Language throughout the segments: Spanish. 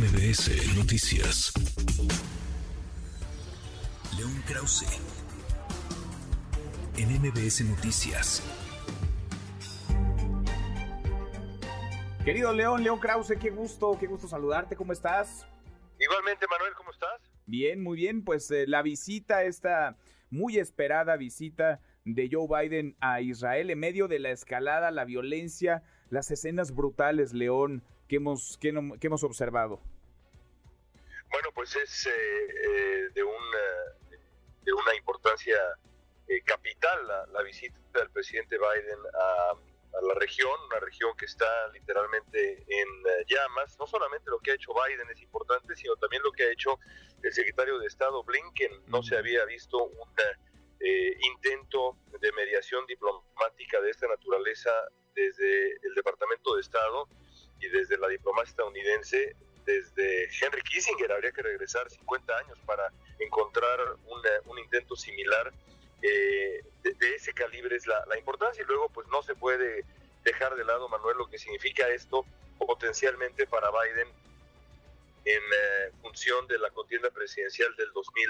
MBS Noticias. León Krause. En MBS Noticias. Querido León, León Krause, qué gusto, qué gusto saludarte, ¿cómo estás? Igualmente, Manuel, ¿cómo estás? Bien, muy bien, pues eh, la visita, esta muy esperada visita de Joe Biden a Israel en medio de la escalada, la violencia, las escenas brutales, León, que hemos, que, hemos observado. Bueno, pues es eh, eh, de, una, de una importancia capital la, la, visita del presidente Biden a a la región, una región que está literalmente en eh, llamas. No solamente lo que ha hecho Biden es importante, sino también lo que ha hecho el secretario de Estado Blinken. No se había visto un eh, intento de mediación diplomática de esta naturaleza desde el Departamento de Estado y desde la diplomacia estadounidense, desde Henry Kissinger. Habría que regresar 50 años para encontrar un intento similar eh, de, ese calibre es la, importancia y luego pues no se puede dejar de lado, Manuel, lo que significa esto potencialmente para Biden en eh, función de la contienda presidencial del 2000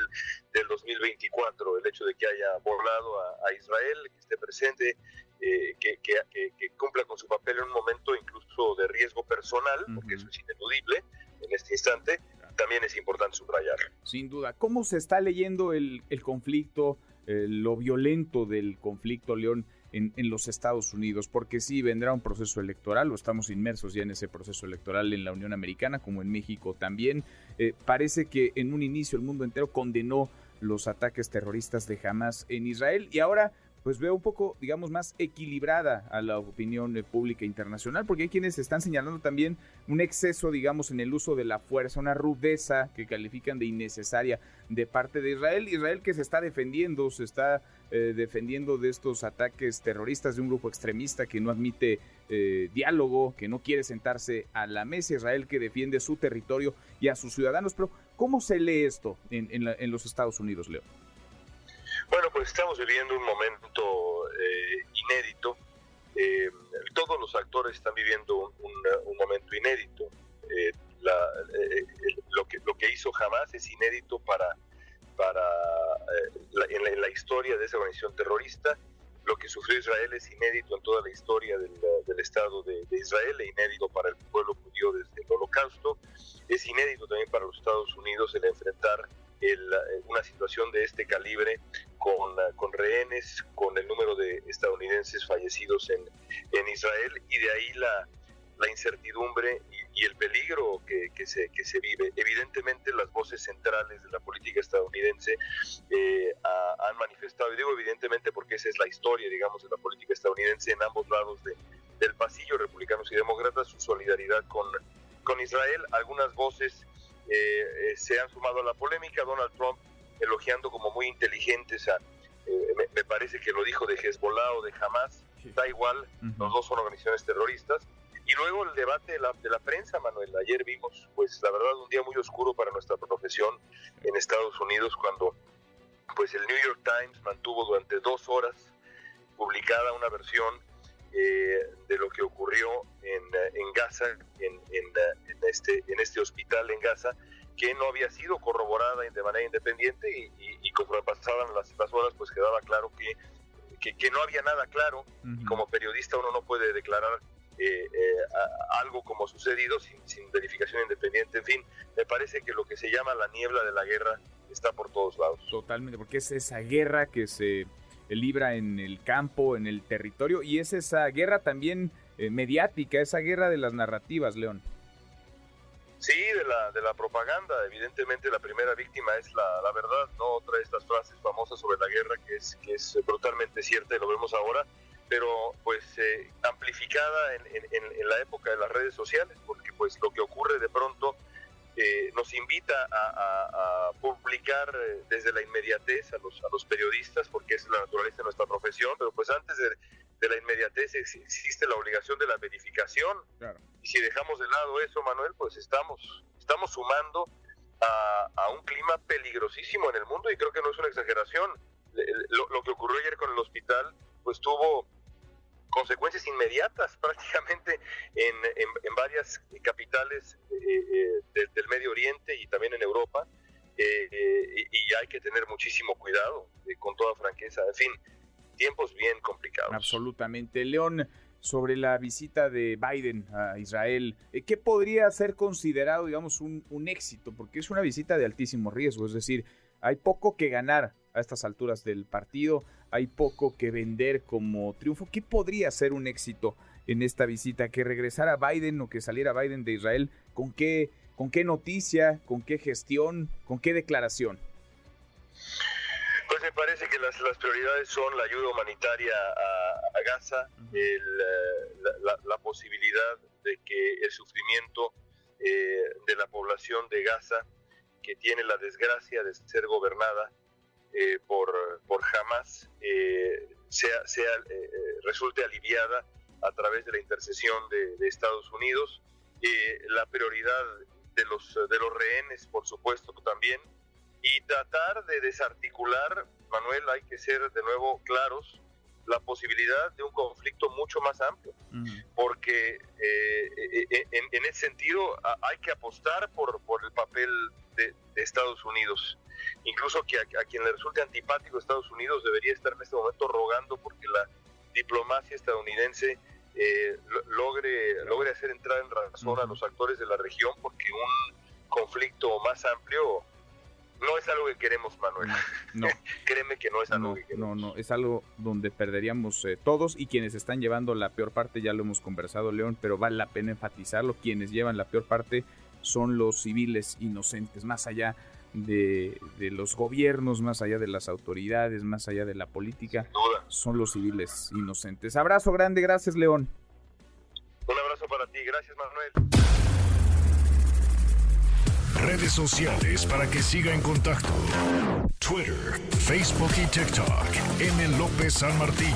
del 2024 el hecho de que haya volado a, Israel que esté presente eh, que, que, cumpla con su papel en un momento incluso de riesgo personal porque eso es ineludible en este instante también es importante subrayar. Sin duda. Cómo se está leyendo el, el conflicto eh, lo violento del conflicto, León, en, los Estados Unidos, porque sí vendrá un proceso electoral, o estamos inmersos ya en ese proceso electoral en la Unión Americana, como en México también. Eh, parece que en un inicio el mundo entero condenó los ataques terroristas de Hamas en Israel y ahora pues veo un poco, digamos, más equilibrada a la opinión eh, pública internacional, porque hay quienes están señalando también un exceso, digamos, en el uso de la fuerza, una rudeza que califican de innecesaria de parte de Israel. Israel que se está defendiendo, se está eh, defendiendo de estos ataques terroristas de un grupo extremista que no admite eh, diálogo, que no quiere sentarse a la mesa. Israel que defiende su territorio y a sus ciudadanos. Pero, ¿cómo se lee esto en, en los Estados Unidos, Leo? Bueno, pues estamos viviendo un momento eh, inédito. Todos los actores están viviendo un, momento inédito. Lo, que, lo que hizo Hamas es inédito para, para en, la, historia de esa organización terrorista. Lo que sufrió Israel es inédito en toda la historia del, Estado de, de, Israel e inédito para el pueblo judío desde el Holocausto. Es inédito también para los Estados Unidos el enfrentar una situación de este calibre con, con, rehenes, con el número de estadounidenses fallecidos en, en Israel y de ahí la, la incertidumbre y, el peligro que, que, se, que se vive. Evidentemente las voces centrales de la política estadounidense eh, han manifestado, y digo evidentemente porque esa es la historia, digamos, de la política estadounidense en ambos lados de, del pasillo, republicanos y demócratas, su solidaridad con, con Israel. Algunas voces eh, se han sumado a la polémica. Donald Trump elogiando como muy inteligentes a, eh, me, parece que lo dijo de Hezbollah o de Hamas, da igual, los dos son organizaciones terroristas. Y luego el debate de la, de la, prensa, Manuel. Ayer vimos, pues la verdad, un día muy oscuro para nuestra profesión en Estados Unidos cuando pues el New York Times mantuvo durante dos horas publicada una versión eh, de lo que ocurrió en, en Gaza, en, en, este, en este hospital en Gaza, que no había sido corroborada de manera independiente y, y, conforme pasaban las, las, horas, pues quedaba claro que, que, no había nada claro. y como periodista uno no puede declarar eh, eh, algo como sucedido sin, sin, verificación independiente. En fin, me parece que lo que se llama la niebla de la guerra está por todos lados. Totalmente, porque es esa guerra que se libra en el campo, en el territorio, y es esa guerra también eh, mediática, esa guerra de las narrativas, León. Sí, de la, de la propaganda. Evidentemente la primera víctima es la, la verdad, no otra de estas frases famosas sobre la guerra que es, que es brutalmente cierta y lo vemos ahora, pero pues eh, amplificada en, en, en, la época de las redes sociales, porque pues lo que ocurre de pronto eh, nos invita a, publicar eh, desde la inmediatez a los, a los periodistas, porque es la naturaleza de nuestra profesión, pero pues antes de, la inmediatez existe la obligación de la verificación. Y si dejamos de lado eso, Manuel, pues estamos, estamos sumando a, un clima peligrosísimo en el mundo y creo que no es una exageración. Lo, lo, que ocurrió ayer con el hospital, pues tuvo consecuencias inmediatas prácticamente en, en, varias capitales del Medio Oriente y también en Europa. y hay que tener muchísimo cuidado, con toda franqueza. En fin, tiempos bien complicados. Absolutamente. León, sobre la visita de Biden a Israel, eh, ¿qué podría ser considerado, digamos, un, un, éxito? Porque es una visita de altísimo riesgo, es decir, hay poco que ganar a estas alturas del partido, hay poco que vender como triunfo. ¿Qué podría ser un éxito en esta visita? Que regresara Biden o que saliera Biden de Israel, ¿con qué, con qué noticia, con qué gestión, con qué declaración? Pues me parece que las, las prioridades son la ayuda humanitaria a, Gaza, el, eh, la, posibilidad de que el sufrimiento eh, de la población de Gaza, que tiene la desgracia de ser gobernada eh, por, por Hamas, sea, sea, resulte aliviada a través de la intercesión de, de Estados Unidos. la prioridad de los, de los rehenes, por supuesto, también. Y tratar de desarticular, Manuel, hay que ser de nuevo claros, la posibilidad de un conflicto mucho más amplio, porque eh, eh, eh, en, ese sentido hay que apostar por, por el papel de, Estados Unidos. Incluso que a, quien le resulte antipático Estados Unidos debería estar en este momento rogando porque la diplomacia estadounidense logre, logre hacer entrar en razón a los actores de la región, porque un conflicto más amplio no es algo que queremos, Manuel. No. Créeme que no es algo que queremos. No, no, es algo donde perderíamos eh, todos y quienes están llevando la peor parte, ya lo hemos conversado, León, pero vale la pena enfatizarlo, quienes llevan la peor parte son los civiles inocentes, más allá de, los gobiernos, más allá de las autoridades, más allá de la política, son los civiles inocentes. Abrazo grande, gracias, León. Un abrazo para ti, gracias, Manuel redes sociales para que siga en contacto: Twitter, Facebook y TikTok. M. López San Martín.